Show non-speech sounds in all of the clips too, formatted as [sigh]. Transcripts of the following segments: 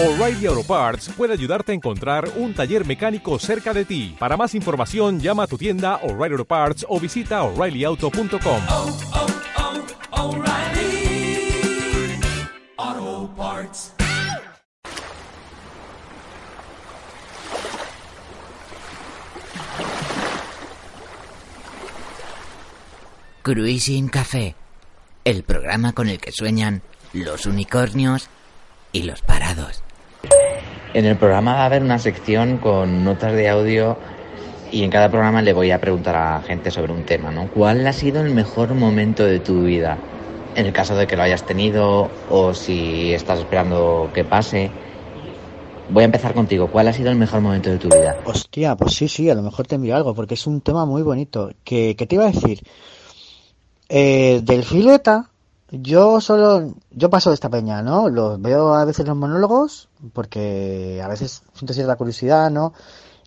O'Reilly Auto Parts puede ayudarte a encontrar un taller mecánico cerca de ti. Para más información, llama a tu tienda O'Reilly Auto Parts o visita oreillyauto.com. oh, oh, O'Reilly Auto Parts. Cruising Café, el programa con el que sueñan los unicornios y los parados. En el programa va a haber una sección con notas de audio y en cada programa le voy a preguntar a gente sobre un tema, ¿no? ¿Cuál ha sido el mejor momento de tu vida? En el caso de que lo hayas tenido o si estás esperando que pase. Voy a empezar contigo. ¿Cuál ha sido el mejor momento de tu vida? Hostia, pues sí, sí, a lo mejor te envío algo, porque es un tema muy bonito. ¿Qué, te iba a decir? Eh, del fileta, yo solo, yo paso de esta peña, ¿no? Los veo a veces los monólogos, porque a veces siento cierta curiosidad, ¿no?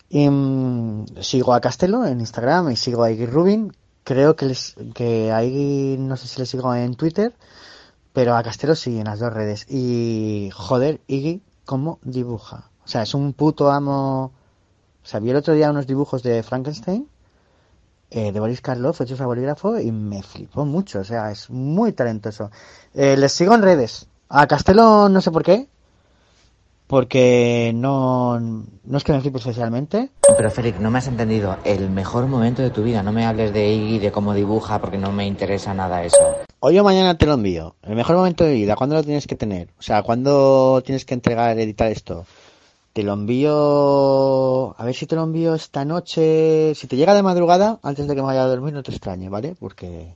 Y mm, sigo a Castelo en Instagram y sigo a Iggy Rubin. Creo que les, que a Iggy no sé si le sigo en Twitter, pero a Castelo sí en las dos redes. Y joder, Iggy, ¿cómo dibuja? O sea, es un puto amo. O sea, vi el otro día unos dibujos de Frankenstein eh, de Boris Karloff hechos a bolígrafo y me flipó mucho, o sea, es muy talentoso. Eh, les sigo en redes. A Castelo no sé por qué, porque no, no es que me flipe especialmente. Pero Félix, no me has entendido. El mejor momento de tu vida. No me hables de Iggy, de cómo dibuja, porque no me interesa nada eso. Hoy o mañana te lo envío. El mejor momento de vida, ¿cuándo lo tienes que tener? O sea, ¿cuándo tienes que entregar, editar esto? Te lo envío. A ver si te lo envío esta noche. Si te llega de madrugada, antes de que me vaya a dormir, no te extrañe, ¿vale? Porque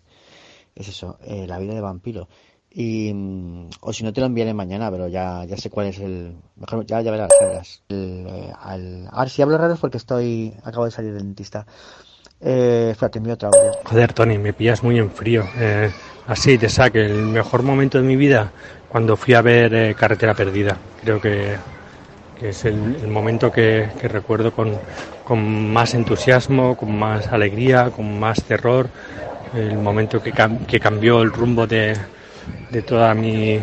es eso, eh, la vida de vampiro. Y, mm, o si no te lo enviaré mañana, pero ya, ya sé cuál es el mejor, ya, ya verás, verás. El, eh, a ver si hablo raro es porque estoy, acabo de salir del dentista. Eh, espera, te envío otro audio. Joder, Tony, me pillas muy en frío. Eh, así te saque. El mejor momento de mi vida cuando fui a ver eh, Carretera Perdida. Creo que, que es el, el momento que, recuerdo con, con más entusiasmo, con más alegría, con más terror. El momento que, cam- que cambió el rumbo de, de toda mi,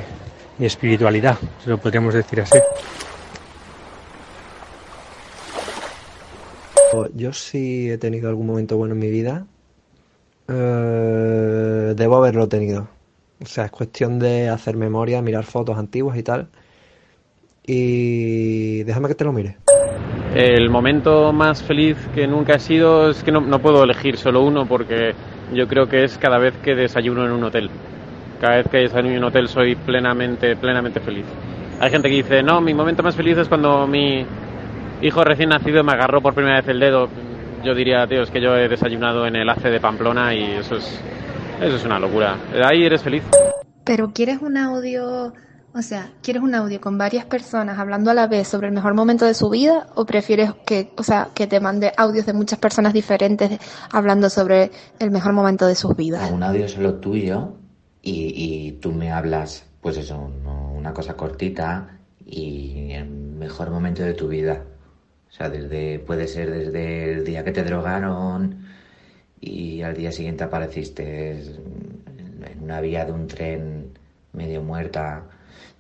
mi espiritualidad, si lo podríamos decir así. Yo sí he tenido algún momento bueno en mi vida. Eh, debo haberlo tenido. O sea, es cuestión de hacer memoria, mirar fotos antiguas y tal. Y déjame que te lo mire. El momento más feliz que nunca he sido es que no, no puedo elegir solo uno porque yo creo que es cada vez que desayuno en un hotel. Cada vez que desayuno en un hotel soy plenamente, plenamente feliz. Hay gente que dice, no, mi momento más feliz es cuando mi hijo recién nacido me agarró por primera vez el dedo. Yo diría, tío, es que yo he desayunado en el ACE de Pamplona y eso es, eso es una locura. Ahí eres feliz. Pero ¿quieres un audio, o sea, quieres un audio con varias personas hablando a la vez sobre el mejor momento de su vida o prefieres que, o sea, que te mande audios de muchas personas diferentes hablando sobre el mejor momento de sus vidas? Un audio solo tuyo y, y tú me hablas, pues eso, una cosa cortita y el mejor momento de tu vida. O sea, desde, puede ser desde el día que te drogaron y al día siguiente apareciste en una vía de un tren medio muerta,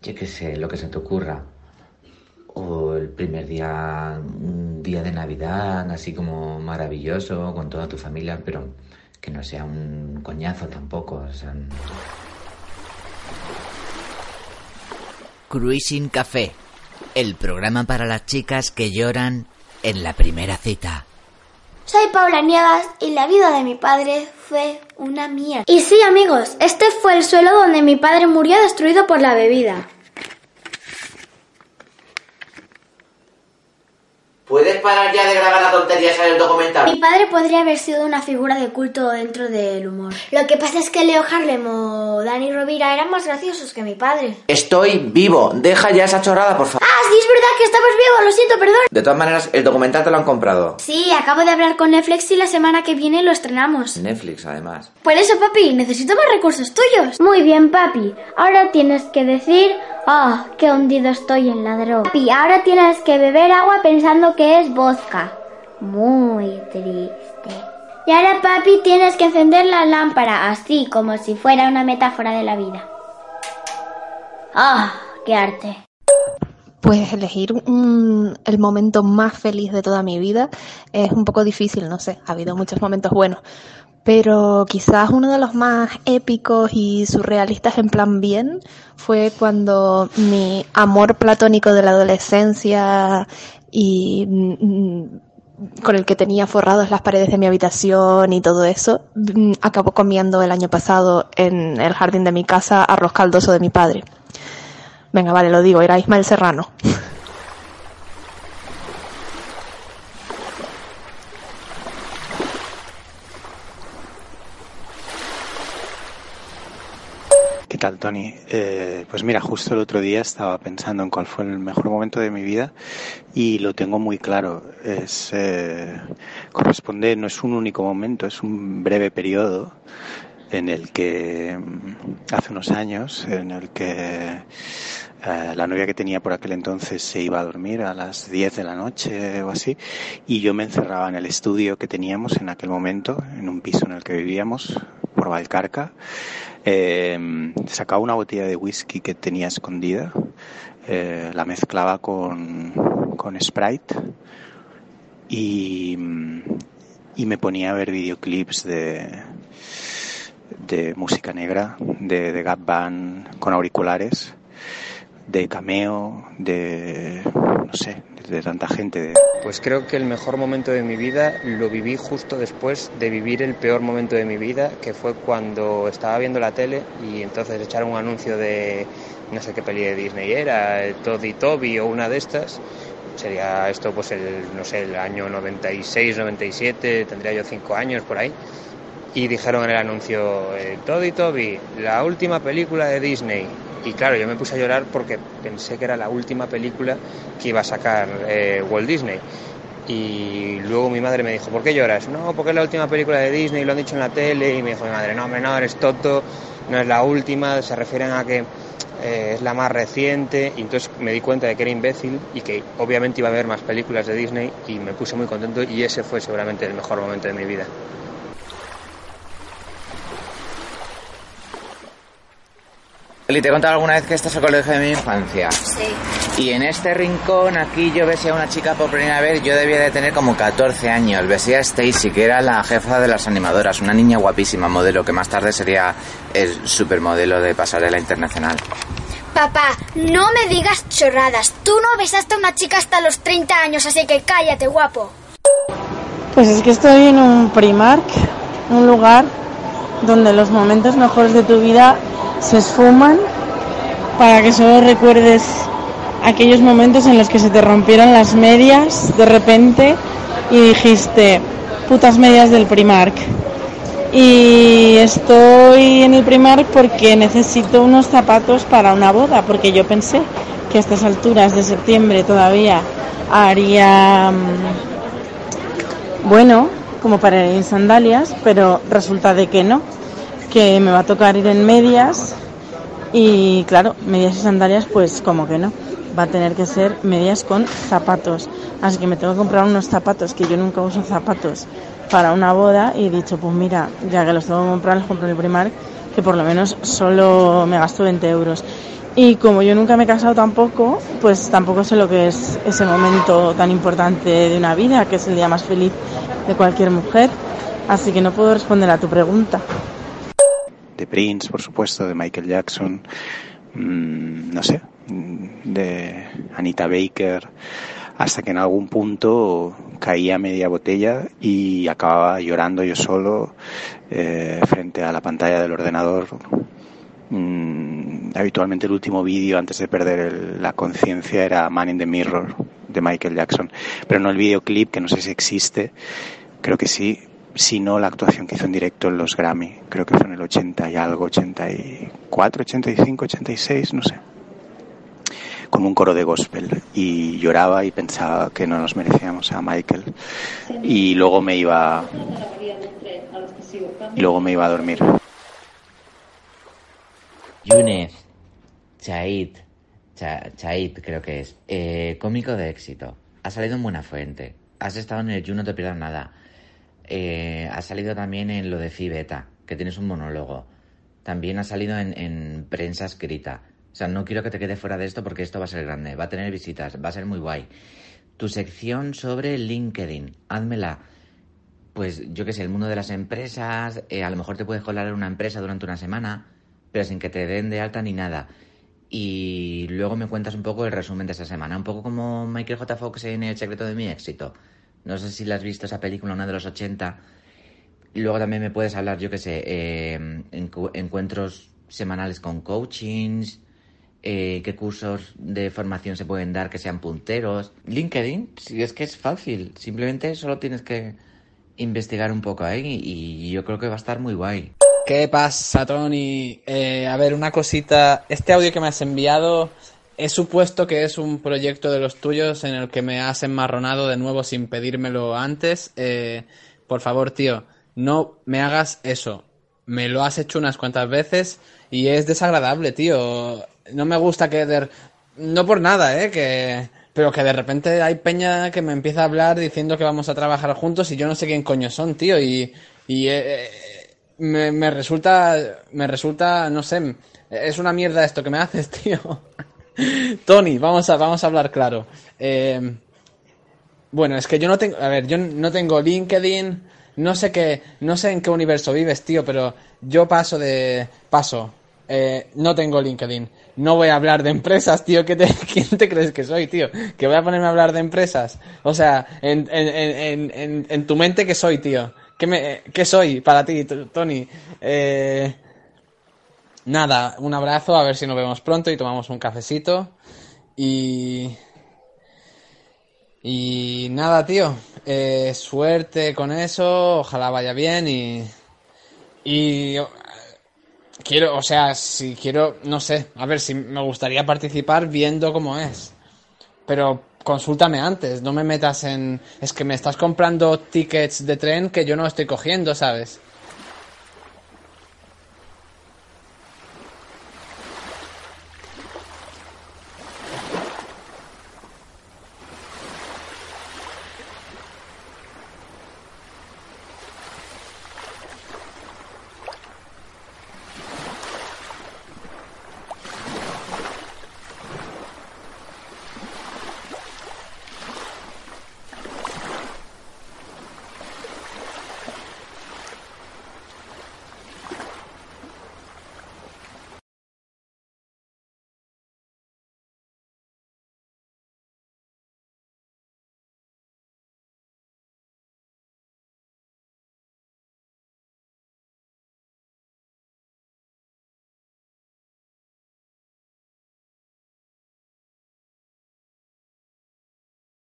yo qué sé, lo que se te ocurra. O el primer día, un día de Navidad, así como maravilloso, con toda tu familia, pero que no sea un coñazo tampoco. Cruising Café, el programa para las chicas que lloran en la primera cita. Soy Paula Niegas y la vida de mi padre fue una mierda. Y sí, amigos, este fue el suelo donde mi padre murió destruido por la bebida. ¿Puedes parar ya de grabar la tontería esa del documental? Mi padre podría haber sido una figura de culto dentro del humor. Lo que pasa es que Leo Harlem o Dani Rovira eran más graciosos que mi padre. Estoy vivo. Deja ya esa chorrada, por favor. Ah, sí, es verdad que estamos vivos, lo siento, perdón. De todas maneras, el documental te lo han comprado. Sí, acabo de hablar con Netflix y la semana que viene lo estrenamos. Netflix, además. Por eso, papi, necesito más recursos tuyos. Muy bien, papi. Ahora tienes que decir, ah, qué hundido estoy en la droga. Papi, ahora tienes que beber agua pensando que es vodka. Muy triste. Y ahora, papi, tienes que encender la lámpara, así como si fuera una metáfora de la vida. Ah, qué arte. Pues elegir un- el momento más feliz de toda mi vida es un poco difícil, no sé, ha habido muchos momentos buenos, pero quizás uno de los más épicos y surrealistas en plan bien fue cuando mi amor platónico de la adolescencia y mm, con el que tenía forrados las paredes de mi habitación y todo eso, mm, acabó comiendo el año pasado en el jardín de mi casa arroz caldoso de mi padre. Venga, vale, lo digo, era Ismael Serrano. [laughs] tal, Tony? Eh, pues mira, justo el otro día estaba pensando en cuál fue el mejor momento de mi vida y lo tengo muy claro. Es eh, corresponde, no es un único momento, es un breve periodo en el que mm, hace unos años, en el que eh, la novia que tenía por aquel entonces se iba a dormir a las 10 de la noche o así, y yo me encerraba en el estudio que teníamos en aquel momento, en un piso en el que vivíamos, por Valcarca. Eh, sacaba una botella de whisky que tenía escondida, eh, la mezclaba con, con Sprite y, y me ponía a ver videoclips de, de música negra, de, de Gap Band con auriculares, de cameo, de no sé, de tanta gente. Pues creo que el mejor momento de mi vida lo viví justo después de vivir el peor momento de mi vida, que fue cuando estaba viendo la tele y entonces echaron un anuncio de no sé qué peli de Disney era, el Toddy Toby o una de estas. Sería esto pues el, no sé, el año 96, 97, tendría yo cinco años por ahí. Y dijeron en el anuncio, eh, Toddy Toby, la última película de Disney. Y claro, yo me puse a llorar porque pensé que era la última película que iba a sacar eh, Walt Disney. Y luego mi madre me dijo, ¿por qué lloras? No, porque es la última película de Disney, lo han dicho en la tele. Y me dijo mi madre, no, hombre, no, eres tonto, no es la última, se refieren a que eh, es la más reciente. Y entonces me di cuenta de que era imbécil y que obviamente iba a haber más películas de Disney y me puse muy contento y ese fue seguramente el mejor momento de mi vida. Eli, te he contado alguna vez que este es el colegio de mi infancia. Sí. Y en este rincón, aquí yo besé a una chica por primera vez, yo debía de tener como 14 años. Besé a Stacy, que era la jefa de las animadoras, una niña guapísima, modelo, que más tarde sería el supermodelo de pasarela internacional. Papá, no me digas chorradas. Tú no besaste a una chica hasta los 30 años, así que cállate, guapo. Pues es que estoy en un Primark, un lugar donde los momentos mejores de tu vida se esfuman para que solo recuerdes aquellos momentos en los que se te rompieron las medias de repente y dijiste, putas medias del Primark. Y estoy en el Primark porque necesito unos zapatos para una boda, porque yo pensé que a estas alturas de septiembre todavía haría mm, bueno como para ir en sandalias, pero resulta de que no, que me va a tocar ir en medias y claro, medias y sandalias pues como que no, va a tener que ser medias con zapatos, así que me tengo que comprar unos zapatos que yo nunca uso zapatos para una boda y he dicho pues mira, ya que los tengo que comprar, los compro en el Primark, que por lo menos solo me gasto 20 euros. Y como yo nunca me he casado tampoco, pues tampoco sé lo que es ese momento tan importante de una vida, que es el día más feliz de cualquier mujer. Así que no puedo responder a tu pregunta. de Prince, por supuesto, de Michael Jackson, mm, no sé, mm, de Anita Baker, hasta que en algún punto caía media botella y acababa llorando yo solo eh, frente a la pantalla del ordenador. Mm, habitualmente el último vídeo antes de perder el- la conciencia era Man in the Mirror de Michael Jackson, pero no el videoclip, que no sé si existe, creo que sí, sino la actuación que hizo en directo en los Grammy, creo que fue en el 80 y algo, 84, 85, 86, no sé, con un coro de gospel. Y lloraba y pensaba que no nos merecíamos a Michael. Y luego me iba y luego me iba a dormir. Yunez, Chaid, Cha- Chaid creo que es, eh, cómico de éxito. Ha salido en Buena Fuente. Has estado en el You, no te pierdas nada. Eh, has salido también en lo de Phi Beta, que tienes un monólogo. También has salido en, en prensa escrita. O sea, no quiero que te quede fuera de esto porque esto va a ser grande, va a tener visitas, va a ser muy guay. Tu sección sobre LinkedIn, házmela. Pues yo qué sé, el mundo de las empresas, eh, a lo mejor te puedes colar en una empresa durante una semana, pero sin que te den de alta ni nada. Y luego me cuentas un poco el resumen de esa semana, un poco como Michael J. Fox en El secreto de mi éxito. No sé si la has visto esa película, una de los 80. Y luego también me puedes hablar, yo qué sé, eh, encu- encuentros semanales con coachings, eh, qué cursos de formación se pueden dar que sean punteros. LinkedIn, si es que es fácil, simplemente solo tienes que investigar un poco ahí y yo creo que va a estar muy guay. ¿Qué pasa, Tony? Eh, a ver, una cosita. Este audio que me has enviado, he supuesto que es un proyecto de los tuyos en el que me has enmarronado de nuevo sin pedírmelo antes. Eh, por favor, tío, no me hagas eso. Me lo has hecho unas cuantas veces y es desagradable, tío. No me gusta que... No por nada, ¿eh? Que... Pero que de repente hay peña que me empieza a hablar diciendo que vamos a trabajar juntos y yo no sé quién coño son, tío. Y, y eh, me, me resulta, me resulta, no sé, es una mierda esto que me haces, [laughs] tío. Tony, vamos a, vamos a hablar claro. Eh, bueno, es que yo no tengo, a ver, yo no tengo LinkedIn, no sé qué, no sé en qué universo vives, tío, pero yo paso de, paso, eh, no tengo LinkedIn, no voy a hablar de empresas, tío, ¿qué te- [laughs] ¿quién te crees que soy, tío? Que voy a ponerme a hablar de empresas, o sea, en, en, en, en, tu mente, ¿qué soy, tío? ¿Qué, me, ¿Qué soy para ti, Tony? Eh, nada, un abrazo, a ver si nos vemos pronto y tomamos un cafecito. Y. Y nada, tío. eh, suerte con eso, ojalá vaya bien y. Y. Quiero, o sea, si quiero, no sé, a ver si me gustaría participar viendo cómo es. Pero consúltame antes, no me metas en. Es que me estás comprando tickets de tren que yo no estoy cogiendo, ¿sabes?